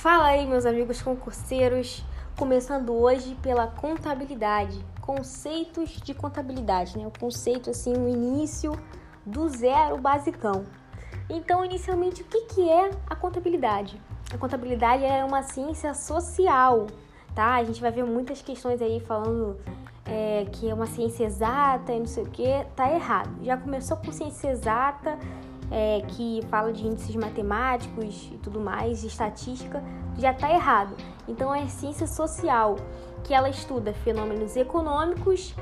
Fala aí, meus amigos concurseiros, começando hoje pela contabilidade, conceitos de contabilidade, né? O conceito assim, o início do zero basicão. Então, inicialmente, o que, que é a contabilidade? A contabilidade é uma ciência social, tá? A gente vai ver muitas questões aí falando é, que é uma ciência exata e não sei o que, tá errado. Já começou com ciência exata é, que fala de índices matemáticos e tudo mais, estatística, já está errado. Então é ciência social, que ela estuda fenômenos econômicos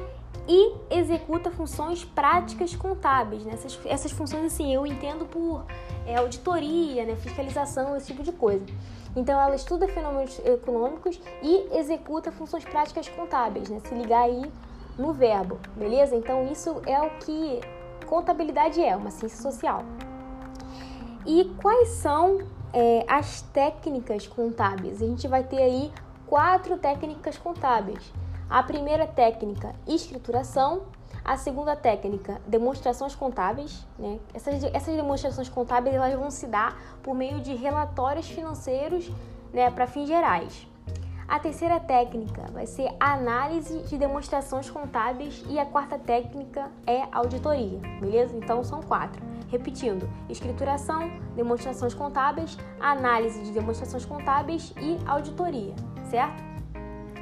e executa funções práticas contábeis. Né? Essas, essas funções, assim, eu entendo por é, auditoria, né? fiscalização, esse tipo de coisa. Então, ela estuda fenômenos econômicos e executa funções práticas contábeis, né? Se ligar aí no verbo, beleza? Então, isso é o que contabilidade é, uma ciência social. E quais são é, as técnicas contábeis? A gente vai ter aí quatro técnicas contábeis. A primeira técnica, escrituração. A segunda técnica, demonstrações contábeis. Né? Essas, essas demonstrações contábeis elas vão se dar por meio de relatórios financeiros né, para fins gerais. A terceira técnica vai ser análise de demonstrações contábeis e a quarta técnica é auditoria, beleza? Então são quatro. Repetindo: escrituração, demonstrações contábeis, análise de demonstrações contábeis e auditoria, certo?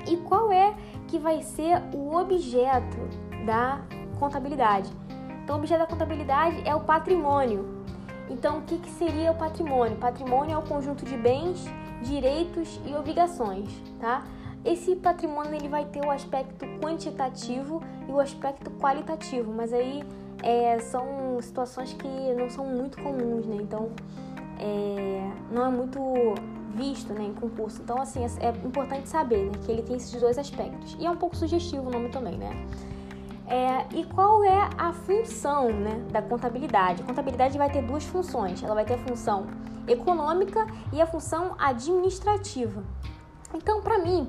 E qual é que vai ser o objeto da contabilidade? Então, o objeto da contabilidade é o patrimônio. Então, o que, que seria o patrimônio? Patrimônio é o conjunto de bens direitos e obrigações, tá? Esse patrimônio ele vai ter o aspecto quantitativo e o aspecto qualitativo, mas aí é, são situações que não são muito comuns, né? Então é, não é muito visto né, em concurso. Então, assim, é, importante saber né, que ele tem esses dois aspectos. E é um pouco sugestivo o nome também, né? É, e qual é a função né, da contabilidade? A contabilidade vai ter duas funções. Ela vai ter a função econômica e a função administrativa. Então, para mim,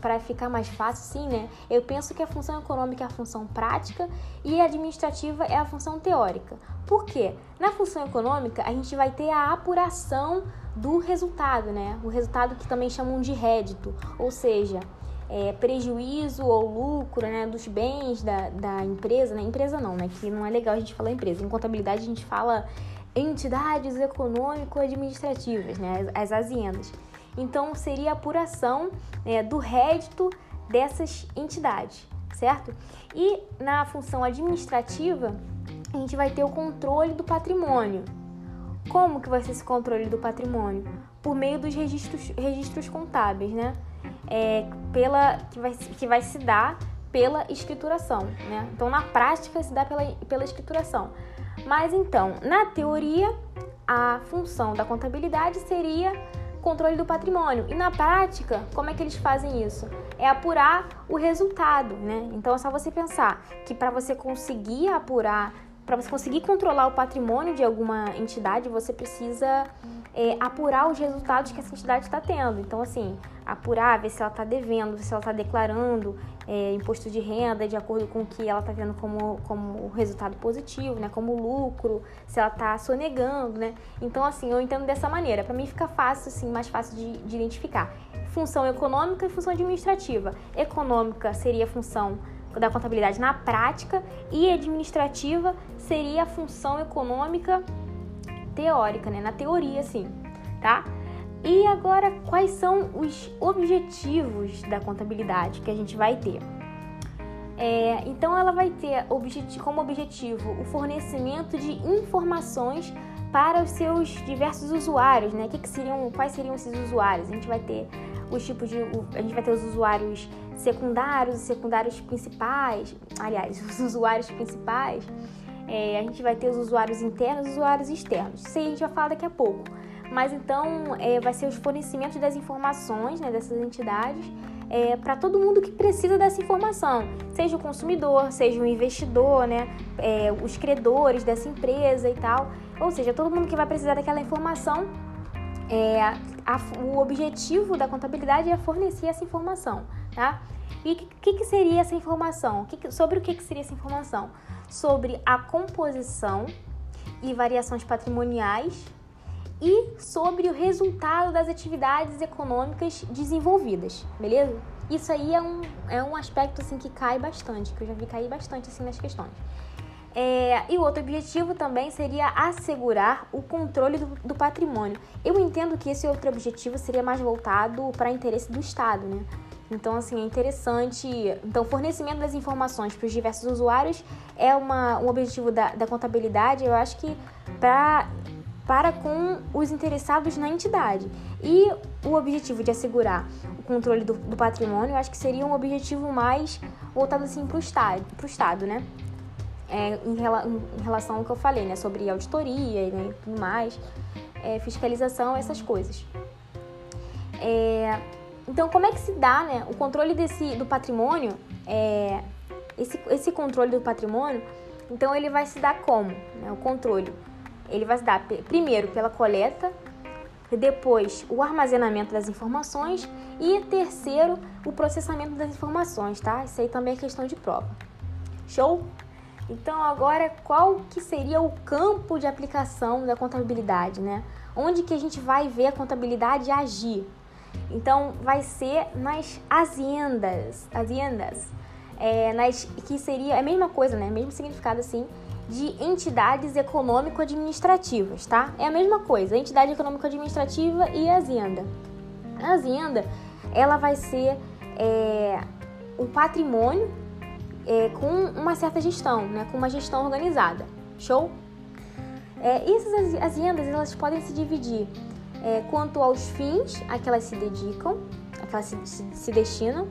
para ficar mais fácil, sim, né? Eu penso que a função econômica é a função prática e a administrativa é a função teórica. Por quê? Na função econômica, a gente vai ter a apuração do resultado, né? O resultado que também chamam de rédito, ou seja, é, prejuízo ou lucro né, dos bens da, da empresa, né? Empresa não, né? Que não é legal a gente falar empresa. Em contabilidade a gente fala entidades econômico-administrativas, né? As, as aziendas. Então seria a apuração né, do rédito dessas entidades, certo? E na função administrativa a gente vai ter o controle do patrimônio. Como que vai ser esse controle do patrimônio? Por meio dos registros, registros contábeis, né? é, pela, que, vai, que vai se dar pela escrituração. Né? Então, na prática, se dá pela, pela escrituração. Mas então, na teoria, a função da contabilidade seria controle do patrimônio. E na prática, como é que eles fazem isso? É apurar o resultado, né? Então é só você pensar que para você conseguir apurar, para você conseguir controlar o patrimônio de alguma entidade, você precisa é, apurar os resultados que essa entidade está tendo. Então, assim, apurar, ver se ela está devendo, se ela está declarando é, imposto de renda de acordo com o que ela está vendo como, como resultado positivo, né, como lucro, se ela está sonegando, né. Então, assim, eu entendo dessa maneira. Para mim fica fácil, assim, mais fácil de, de identificar. Função econômica e função administrativa. Econômica seria a função da contabilidade na prática e administrativa seria a função econômica teórica, né? Na teoria, sim, tá? E agora, quais são os objetivos da contabilidade que a gente vai ter? É, então, ela vai ter como objetivo o fornecimento de informações para os seus diversos usuários, né? Que que seriam, quais seriam esses usuários? A gente vai ter os tipos de, a gente vai ter os usuários secundários e secundários principais, aliás, os usuários principais é, a gente vai ter os usuários internos e os usuários externos. Isso aí a gente vai falar daqui a pouco. Mas então é, vai ser os fornecimentos das informações né, dessas entidades é, para todo mundo que precisa dessa informação, seja o consumidor, seja o investidor, né, é, os credores dessa empresa e tal. Ou seja, todo mundo que vai precisar daquela informação. A, o objetivo da contabilidade é fornecer essa informação, tá? E o que, que, seria essa informação? Que, sobre o que, que seria essa informação? Sobre a composição e variações patrimoniais e sobre o resultado das atividades econômicas desenvolvidas, beleza? Isso aí é um, é um aspecto assim que cai bastante, que eu já vi cair bastante assim nas questões. É, e o outro objetivo também seria assegurar o controle do, do, patrimônio. Eu entendo que esse outro objetivo seria mais voltado para interesse do Estado, né? Então, assim, é interessante. Então, fornecimento das informações para os diversos usuários é uma, um objetivo da, da contabilidade, eu acho que pra, para com os interessados na entidade. E o objetivo de assegurar o controle do, do patrimônio, eu acho que seria um objetivo mais voltado assim para o Estado, estado, né? É, em, rela, em, relação ao que eu falei, né? Sobre auditoria né, e tudo mais, é, fiscalização, essas coisas. É, então, como é que se dá né, o controle desse, do patrimônio? É, esse, esse controle do patrimônio, então ele vai se dar como? Né, o controle. Ele vai se dar primeiro pela coleta, depois o armazenamento das informações e terceiro o processamento das informações, tá? Isso aí também é questão de prova. Show? Então agora qual que seria o campo de aplicação da contabilidade, né? Onde que a gente vai ver a contabilidade agir? Então, vai ser nas aziendas, aziendas, é, nas, que seria a mesma coisa, né? Mesmo significado assim, de entidades econômico-administrativas, tá? É a mesma coisa, entidade econômico-administrativa e azienda. A azienda, ela vai ser é, um patrimônio é, com uma certa gestão, né? Com uma gestão organizada. Show? É, essas aziendas, elas podem se dividir é, quanto aos fins a que elas se dedicam, a que elas se, se, se destinam,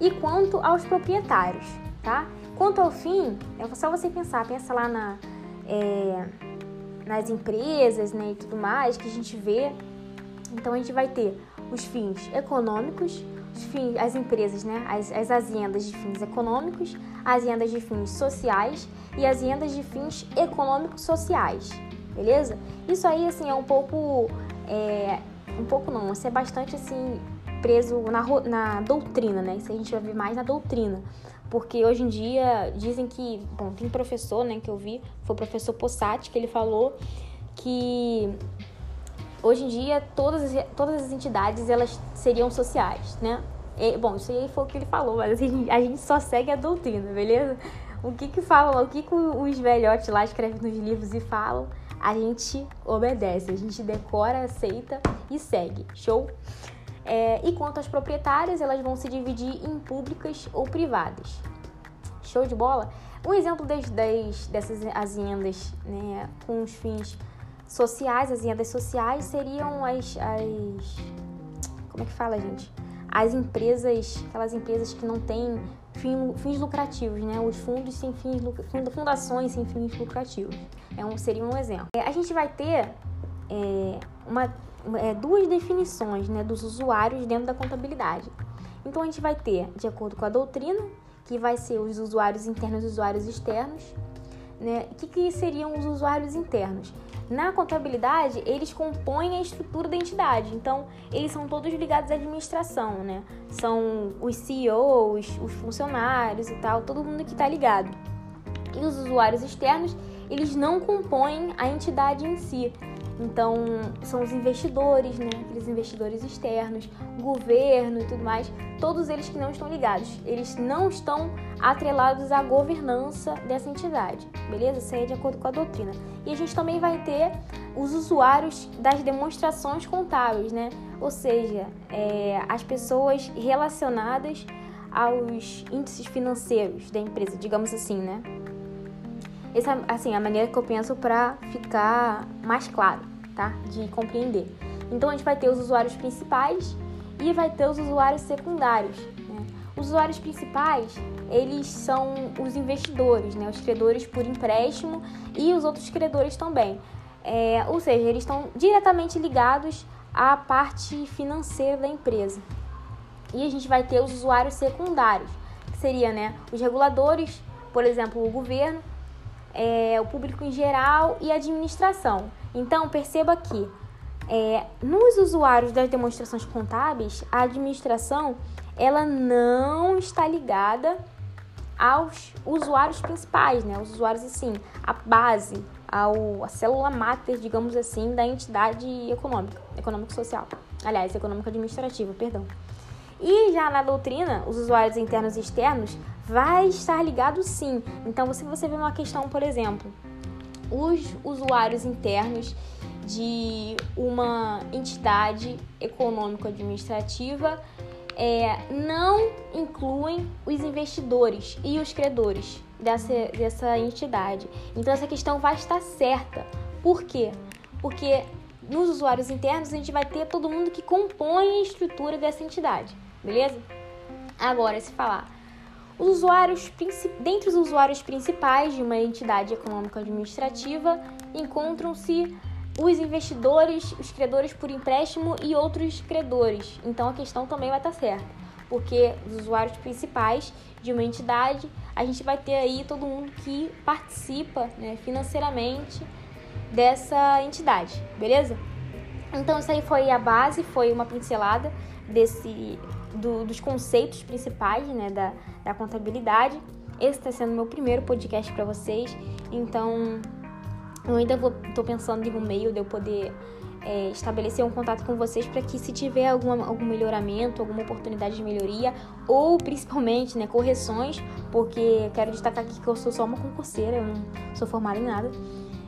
e quanto aos proprietários, tá? Quanto ao fim, é só você pensar, pensa lá na, é, nas empresas né, e tudo mais que a gente vê. Então a gente vai ter os fins econômicos, os fins, as empresas, né, as, as agendas de fins econômicos, as agendas de fins sociais e as agendas de fins econômicos sociais, beleza? Isso aí assim é um pouco é, um pouco não, você é bastante assim preso na, na doutrina, né? Isso a gente vai ver mais na doutrina. Porque hoje em dia dizem que, bom, tem professor, né, que eu vi, foi o professor Possati, que ele falou que hoje em dia todas, todas as entidades elas seriam sociais, né? E, bom, isso aí foi o que ele falou, mas a gente só segue a doutrina, beleza? O que que falam, o que que os velhotes lá escrevem nos livros e falam, a gente obedece, a gente decora, aceita e segue. Show? É, e quanto às proprietárias, elas vão se dividir em públicas ou privadas. Show de bola? Um exemplo das, das, dessas agendas né, com os fins sociais, as agendas sociais, seriam as, as. Como é que fala, gente? As empresas, aquelas empresas que não têm fim, fins lucrativos, né? Os fundos sem fins, fundações sem fins lucrativos. É um, seria um exemplo. É, a gente vai ter é, uma, é, duas definições né, dos usuários dentro da contabilidade. Então a gente vai ter, de acordo com a doutrina, que vai ser os usuários internos e os usuários externos. Né? O que, que seriam os usuários internos? Na contabilidade, eles compõem a estrutura da entidade, então eles são todos ligados à administração, né? São os CEOs, os funcionários e tal, todo mundo que está ligado. E os usuários externos, eles não compõem a entidade em si. Então, são os investidores, né? Aqueles investidores externos, governo e tudo mais, todos eles que não estão ligados. Eles não estão atrelados à governança dessa entidade, beleza? Isso aí é de acordo com a doutrina. E a gente também vai ter os usuários das demonstrações contábeis, né? Ou seja, é, as pessoas relacionadas aos índices financeiros da empresa, digamos assim, né? Essa assim, a maneira que eu penso para ficar mais claro, tá? De compreender. Então a gente vai ter os usuários principais e vai ter os usuários secundários. Né? Os usuários principais, eles são os investidores, né? Os credores por empréstimo e os outros credores também. É, ou seja, eles estão diretamente ligados à parte financeira da empresa. E a gente vai ter os usuários secundários, que seria né, os reguladores, por exemplo, o governo, é, o público em geral e a administração. Então, perceba que é, nos usuários das demonstrações contábeis, a administração ela não está ligada aos usuários principais, né? Os usuários assim, a base, ao, a célula máter, digamos assim, da entidade econômica, econômico-social. Aliás, econômico-administrativa, perdão. E já na doutrina, os usuários internos e externos vai estar ligado sim. Então, se você vê uma questão, por exemplo, os usuários internos de uma entidade econômico-administrativa é, não incluem os investidores e os credores dessa, dessa entidade. Então, essa questão vai estar certa. Por quê? Porque nos usuários internos a gente vai ter todo mundo que compõe a estrutura dessa entidade, beleza? Agora, se falar os usuários, dentre os usuários principais de uma entidade econômica administrativa encontram-se os investidores, os credores por empréstimo e outros credores. Então a questão também vai estar certa, porque os usuários principais de uma entidade, a gente vai ter aí todo mundo que participa né, financeiramente dessa entidade, beleza? Então isso aí foi a base, foi uma pincelada desse do, dos conceitos principais né, da, da contabilidade. Esse está sendo meu primeiro podcast para vocês, então eu ainda estou pensando em um meio de eu poder é, estabelecer um contato com vocês para que se tiver alguma, algum melhoramento, alguma oportunidade de melhoria ou principalmente né, correções, porque quero destacar aqui que eu sou só uma concurseira, eu não sou formada em nada.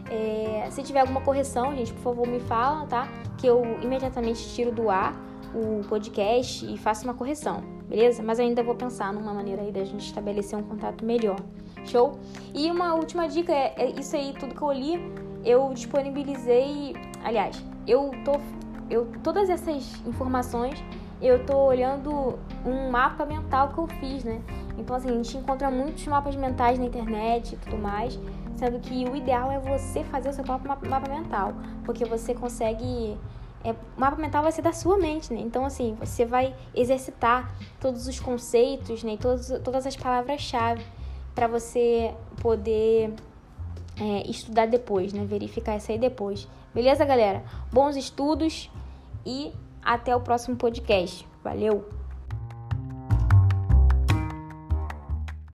É, se tiver alguma correção, gente, por favor me fala, tá? Que eu imediatamente tiro do ar o podcast e faço uma correção, beleza? Mas ainda vou pensar numa maneira aí da gente estabelecer um contato melhor. Show? E uma última dica é, é isso aí, tudo que eu li, eu disponibilizei, aliás, eu tô eu todas essas informações eu tô olhando um mapa mental que eu fiz, né? Então assim, a gente encontra muitos mapas mentais na internet e tudo mais, sendo que o ideal é você fazer o seu próprio mapa mental, porque você consegue é, o mapa mental vai ser da sua mente, né? Então, assim, você vai exercitar todos os conceitos, né? E todos, todas as palavras-chave para você poder é, estudar depois, né? Verificar isso aí depois. Beleza, galera? Bons estudos e até o próximo podcast. Valeu!